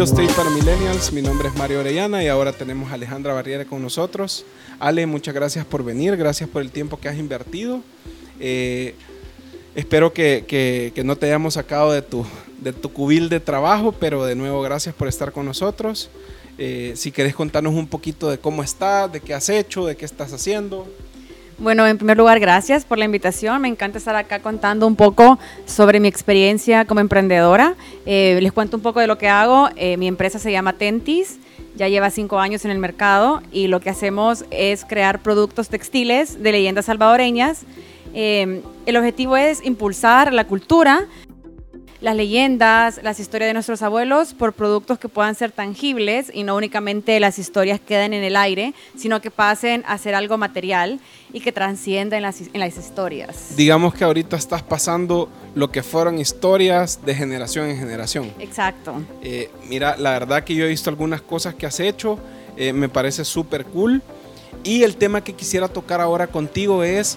Real Estate para Millennials. Mi nombre es Mario Orellana y ahora tenemos a Alejandra Barriera con nosotros. Ale, muchas gracias por venir, gracias por el tiempo que has invertido. Eh, espero que, que, no te hayamos sacado de tu, de tu cubil de trabajo, pero de nuevo gracias por estar con nosotros. Eh, si querés contarnos un poquito de cómo estás, de qué has hecho, de qué estás haciendo. Bueno, en primer lugar, gracias por la invitación. Me encanta estar acá contando un poco sobre mi experiencia como emprendedora. Eh, les cuento un poco de lo que hago. Eh, mi empresa se llama Tentis, ya lleva cinco años en el mercado y lo que hacemos es crear productos textiles de leyendas salvadoreñas. Eh, el objetivo es impulsar la cultura, las leyendas, las historias de nuestros abuelos por productos que puedan ser tangibles y no únicamente las historias queden en el aire, sino que pasen a ser algo material y que trascienda en las, en las historias. Digamos que ahorita estás pasando lo que fueron historias de generación en generación. Exacto. Eh, mira, la verdad que yo he visto algunas cosas que has hecho, eh, me parece súper cool. Y el tema que quisiera tocar ahora contigo es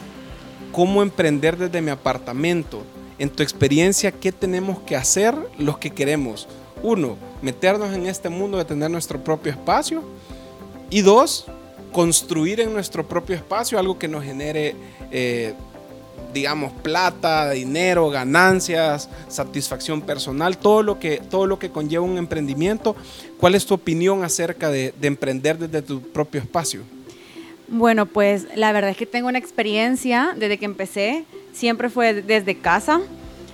cómo emprender desde mi apartamento en tu experiencia, ¿qué tenemos que hacer los que queremos? Uno, meternos en este mundo de tener nuestro propio espacio. Y dos, construir en nuestro propio espacio algo que nos genere, eh, digamos, plata, dinero, ganancias, satisfacción personal, todo lo, que, todo lo que conlleva un emprendimiento. ¿Cuál es tu opinión acerca de, de emprender desde tu propio espacio? Bueno, pues la verdad es que tengo una experiencia desde que empecé siempre fue desde casa,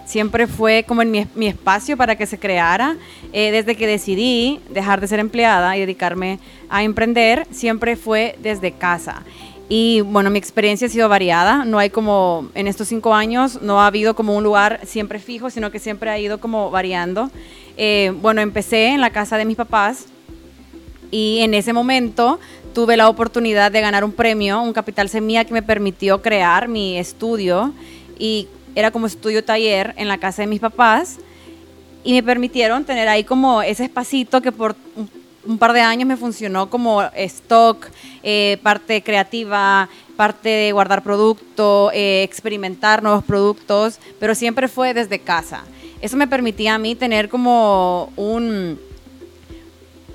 siempre fue como en mi, espacio para que se creara. Eh, desde que decidí dejar de ser empleada y dedicarme a emprender, siempre fue desde casa. Y bueno, mi experiencia ha sido variada, no hay como, en estos cinco años, no ha habido como un lugar siempre fijo, sino que siempre ha ido como variando. Eh, bueno, empecé en la casa de mis papás y en ese momento tuve la oportunidad de ganar un premio, un capital semilla que me permitió crear mi estudio y era como estudio taller en la casa de mis papás y me permitieron tener ahí como ese espacito que por un, par de años me funcionó como stock, eh, parte creativa, parte de guardar producto, eh, experimentar nuevos productos, pero siempre fue desde casa. Eso me permitía a mí tener como un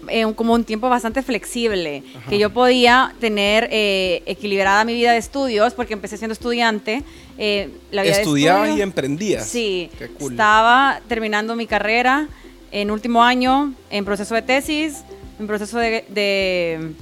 eh, como un tiempo bastante flexible, que yo podía tener eh, equilibrada mi vida de estudios, porque empecé siendo estudiante. Eh, la Estudiaba y emprendía. Sí, estaba terminando mi carrera en último año, en proceso de tesis, en proceso de,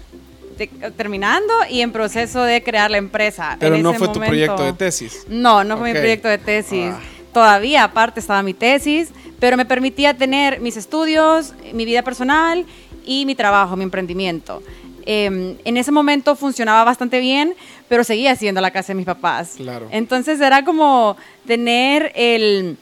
terminando y en proceso de crear la empresa. Pero no fue tu proyecto de tesis. No, no fue mi proyecto de tesis. Ah. Todavía aparte estaba mi tesis, pero me permitía tener mis estudios, mi vida personal y mi trabajo, mi emprendimiento. Em, en ese momento funcionaba bastante bien, pero seguía siendo la casa de mis papás. Claro. Entonces era como tener el,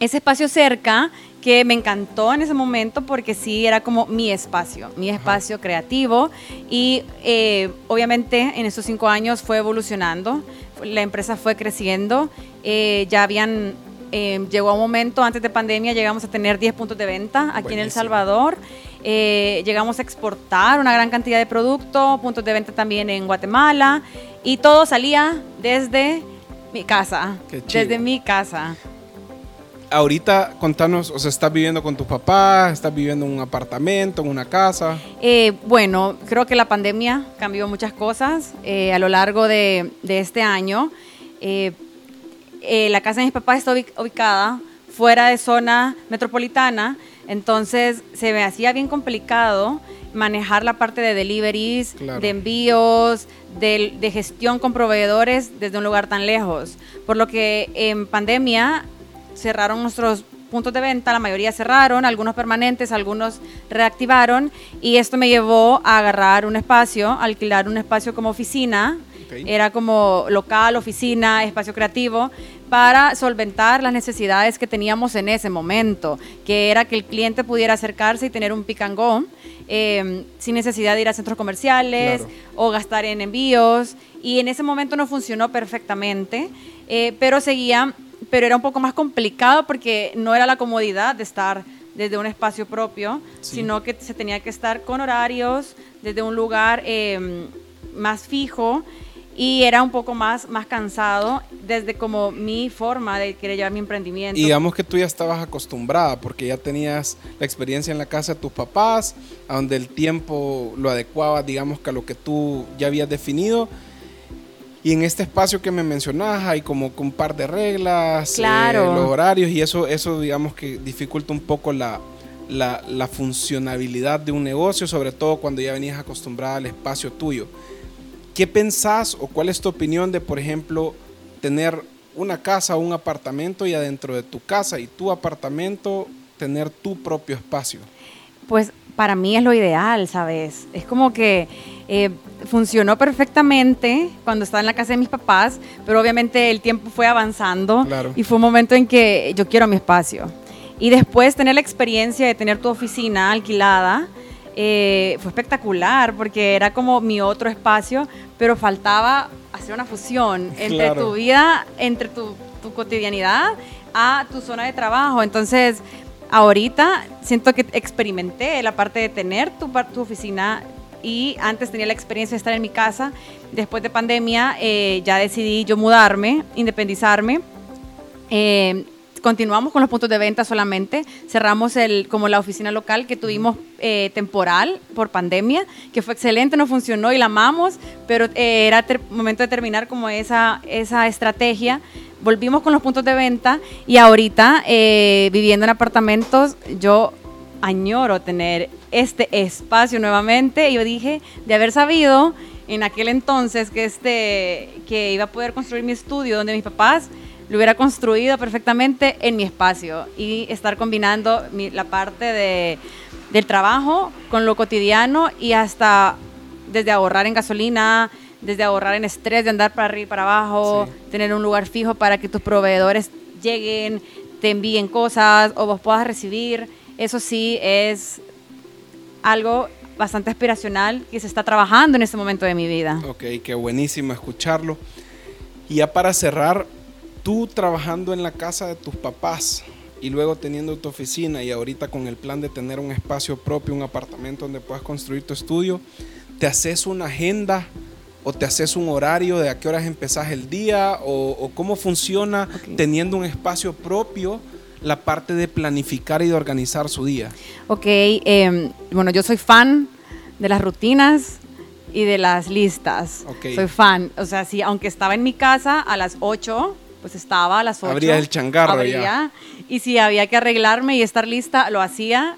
ese espacio cerca que me encantó en ese momento porque sí era como mi espacio, mi espacio creativo y eh, obviamente en esos cinco años fue evolucionando, la empresa fue creciendo, eh, ya habían eh, llegó a un momento antes de pandemia, llegamos a tener 10 puntos de venta aquí en El Salvador. Eh, llegamos a exportar una gran cantidad de productos, puntos de venta también en Guatemala y todo salía desde mi casa, desde mi casa. Ahorita contanos, o sea, ¿estás viviendo con tu papá? ¿Estás viviendo en un apartamento, en una casa? Eh, bueno, creo que la pandemia cambió muchas cosas eh, a lo largo de, de este año. la casa de mis papás está ubicada fuera de zona metropolitana, entonces se me hacía bien complicado manejar la parte de deliveries, de envíos, de, de, gestión con proveedores desde un lugar tan lejos. Por lo que en pandemia cerraron nuestros puntos de venta, la mayoría cerraron, algunos permanentes, algunos reactivaron y esto me llevó a agarrar un espacio, alquilar un espacio como oficina. Era como local, oficina, espacio creativo, para solventar las necesidades que teníamos en ese momento, que era que el cliente pudiera acercarse y tener un pick and go, em, sin necesidad de ir a centros comerciales o gastar en envíos. Y en ese momento no funcionó perfectamente, eh, pero seguía, pero era un poco más complicado porque no era la comodidad de estar desde un espacio propio, sino que se tenía que estar con horarios, desde un lugar em, más fijo y era un poco más, más cansado desde como mi forma de querer llevar mi emprendimiento. Y digamos que tú ya estabas acostumbrada porque ya tenías la experiencia en la casa de tus papás, a donde el tiempo lo adecuaba, digamos que a lo que tú ya habías definido. Y en este espacio que me mencionabas hay como un par de reglas, eh, los horarios y eso, eso digamos que dificulta un poco la, la, la funcionabilidad de un negocio, sobre todo cuando ya venías acostumbrada al espacio tuyo. ¿Qué pensás o cuál es tu opinión de, por ejemplo, tener una casa o un apartamento y adentro de tu casa y tu apartamento tener tu propio espacio? Pues para mí es lo ideal, ¿sabes? Es como que eh, funcionó perfectamente cuando estaba en la casa de mis papás, pero obviamente el tiempo fue avanzando y fue un momento en que yo quiero mi espacio. Y después tener la experiencia de tener tu oficina alquilada, eh, fue espectacular porque era como mi otro espacio, pero faltaba hacer una fusión entre tu vida, entre tu, cotidianidad a tu zona de trabajo. Entonces, ahorita siento que experimenté la parte de tener tu, tu oficina y antes tenía la experiencia de estar en mi casa. Después de pandemia eh, ya decidí yo mudarme, independizarme. Eh, continuamos con los puntos de venta solamente. Cerramos el, como la oficina local que tuvimos eh, temporal por pandemia, que fue excelente, no funcionó y la amamos, pero eh, era momento de terminar como esa, esa estrategia. Volvimos con los puntos de venta y ahorita eh, viviendo en apartamentos, yo añoro tener este espacio nuevamente. Yo dije, de haber sabido en aquel entonces que, este, que iba a poder construir mi estudio donde mis papás lo hubiera construido perfectamente en mi espacio y estar combinando la parte de, del trabajo con lo cotidiano y hasta desde ahorrar en gasolina, desde ahorrar en estrés de andar para arriba y para abajo, tener un lugar fijo para que tus proveedores lleguen, te envíen cosas o vos puedas recibir. Eso sí es algo bastante aspiracional que se está trabajando en este momento de mi vida. Ok, qué buenísimo escucharlo. Y ya para cerrar, tú trabajando en la casa de tus papás y luego teniendo tu oficina y ahorita con el plan de tener un espacio propio, un apartamento donde puedas construir tu estudio, ¿te haces una agenda o te haces un horario de a qué horas empezás el día o, cómo funciona teniendo un espacio propio? la parte de planificar y de organizar su día. Ok, em, bueno, yo soy fan de las rutinas y de las listas. Soy fan, o sea, si aunque estaba en mi casa a las 8, pues estaba a las 8. Abría el changarro ya. Y si había que arreglarme y estar lista, lo hacía.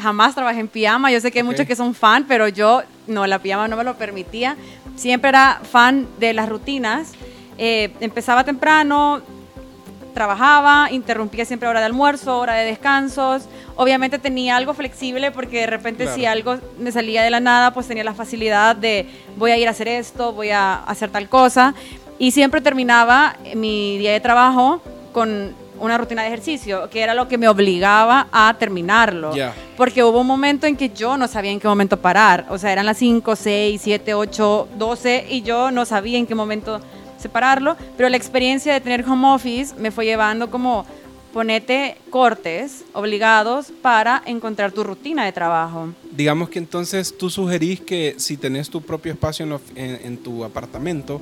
Jamás trabajé en pijama. Yo sé que hay muchos que son fan, pero yo no, la pijama no me lo permitía. Siempre era fan de las rutinas. Eh, empezaba temprano, trabajaba, interrumpía siempre hora de almuerzo, hora de descansos. Obviamente tenía algo flexible porque de repente si algo me salía de la nada, pues tenía la facilidad de voy a ir a hacer esto, voy a hacer tal cosa. Y siempre terminaba mi día de trabajo con una rutina de ejercicio, que era lo que me obligaba a terminarlo. Porque hubo un momento en que yo no sabía en qué momento parar. O sea, eran las 5, 6, 7, 8, 12 y yo no sabía en qué momento separarlo. Pero la experiencia de tener home office me fue llevando como ponete cortes obligados para encontrar tu rutina de trabajo. Digamos que entonces tú sugerís que si tenés tu propio espacio en tu apartamento,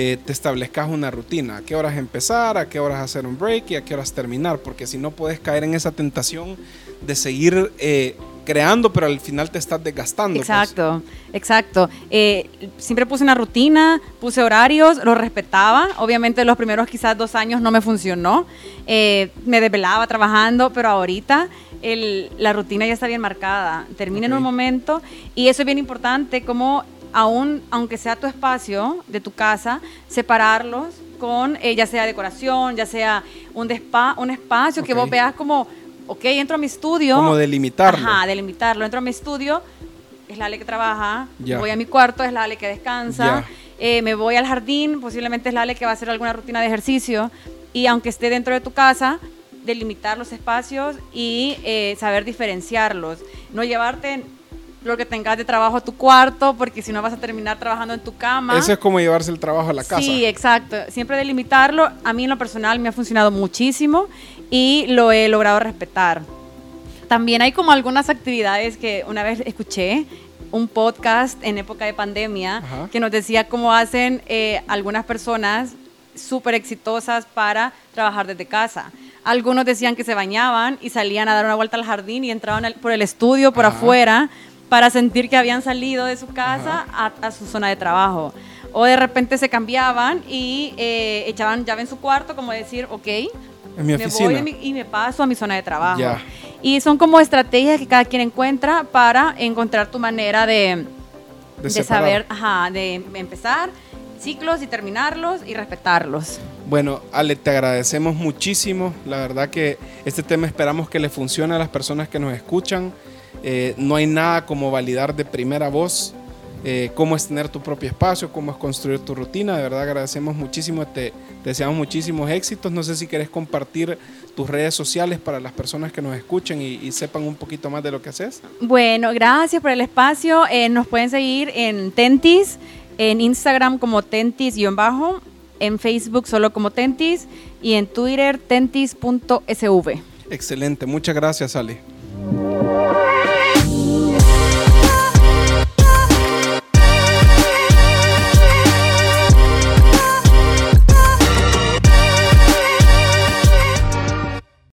eh, te establezcas una rutina, a qué horas empezar, a qué horas hacer un break y a qué horas terminar, porque si no puedes caer en esa tentación de seguir eh, creando, pero al final te estás desgastando. Pues. Exacto, exacto. Eh, siempre puse una rutina, puse horarios, lo respetaba. Obviamente los primeros quizás dos años no me funcionó. me desvelaba trabajando, pero ahorita la rutina ya está bien marcada. Termina en un momento y eso es bien importante, como aún, aunque sea tu espacio de tu casa, separarlos con eh, ya sea decoración, ya sea un, despa un espacio que vos veas como, ok, entro a mi estudio. Como delimitarlo. Ajá, delimitarlo. Entro a mi estudio, es la Ale que trabaja, voy a mi cuarto, es la Ale que descansa, eh, me voy al jardín, posiblemente es la Ale que va a hacer alguna rutina de ejercicio, y aunque esté dentro de tu casa, delimitar los espacios y eh, saber diferenciarlos. No llevarte lo que tengas de trabajo a tu cuarto, porque si no vas a terminar trabajando en tu cama. Eso es como llevarse el trabajo a la casa. Sí, exacto. Siempre delimitarlo, a mí en lo personal me ha funcionado muchísimo y lo he logrado respetar. También hay como algunas actividades que una vez escuché un podcast en época de pandemia que nos decía cómo hacen eh, algunas personas súper exitosas para trabajar desde casa. Algunos decían que se bañaban y salían a dar una vuelta al jardín y entraban por el estudio, por afuera, para sentir que habían salido de su casa a, su zona de trabajo. O de repente se cambiaban y eh, echaban llave en su cuarto, como decir, ok, me voy y me paso a mi zona de trabajo. Y son como estrategias que cada quien encuentra para encontrar tu manera de, de, saber, ajá, de empezar ciclos y terminarlos y respetarlos. Bueno, Ale, te agradecemos muchísimo. La verdad que este tema esperamos que le funcione a las personas que nos escuchan. Eh, no hay nada como validar de primera voz eh, cómo es tener tu propio espacio, cómo es construir tu rutina. De verdad agradecemos muchísimo, te, deseamos muchísimos éxitos. No sé si querés compartir tus redes sociales para las personas que nos escuchen y, sepan un poquito más de lo que haces. Bueno, gracias por el espacio. Eh, nos pueden seguir en Tentis, en Instagram como Tentis-bajo, en Facebook solo como Tentis y en Twitter tentis.sv. Excelente, muchas gracias Ale.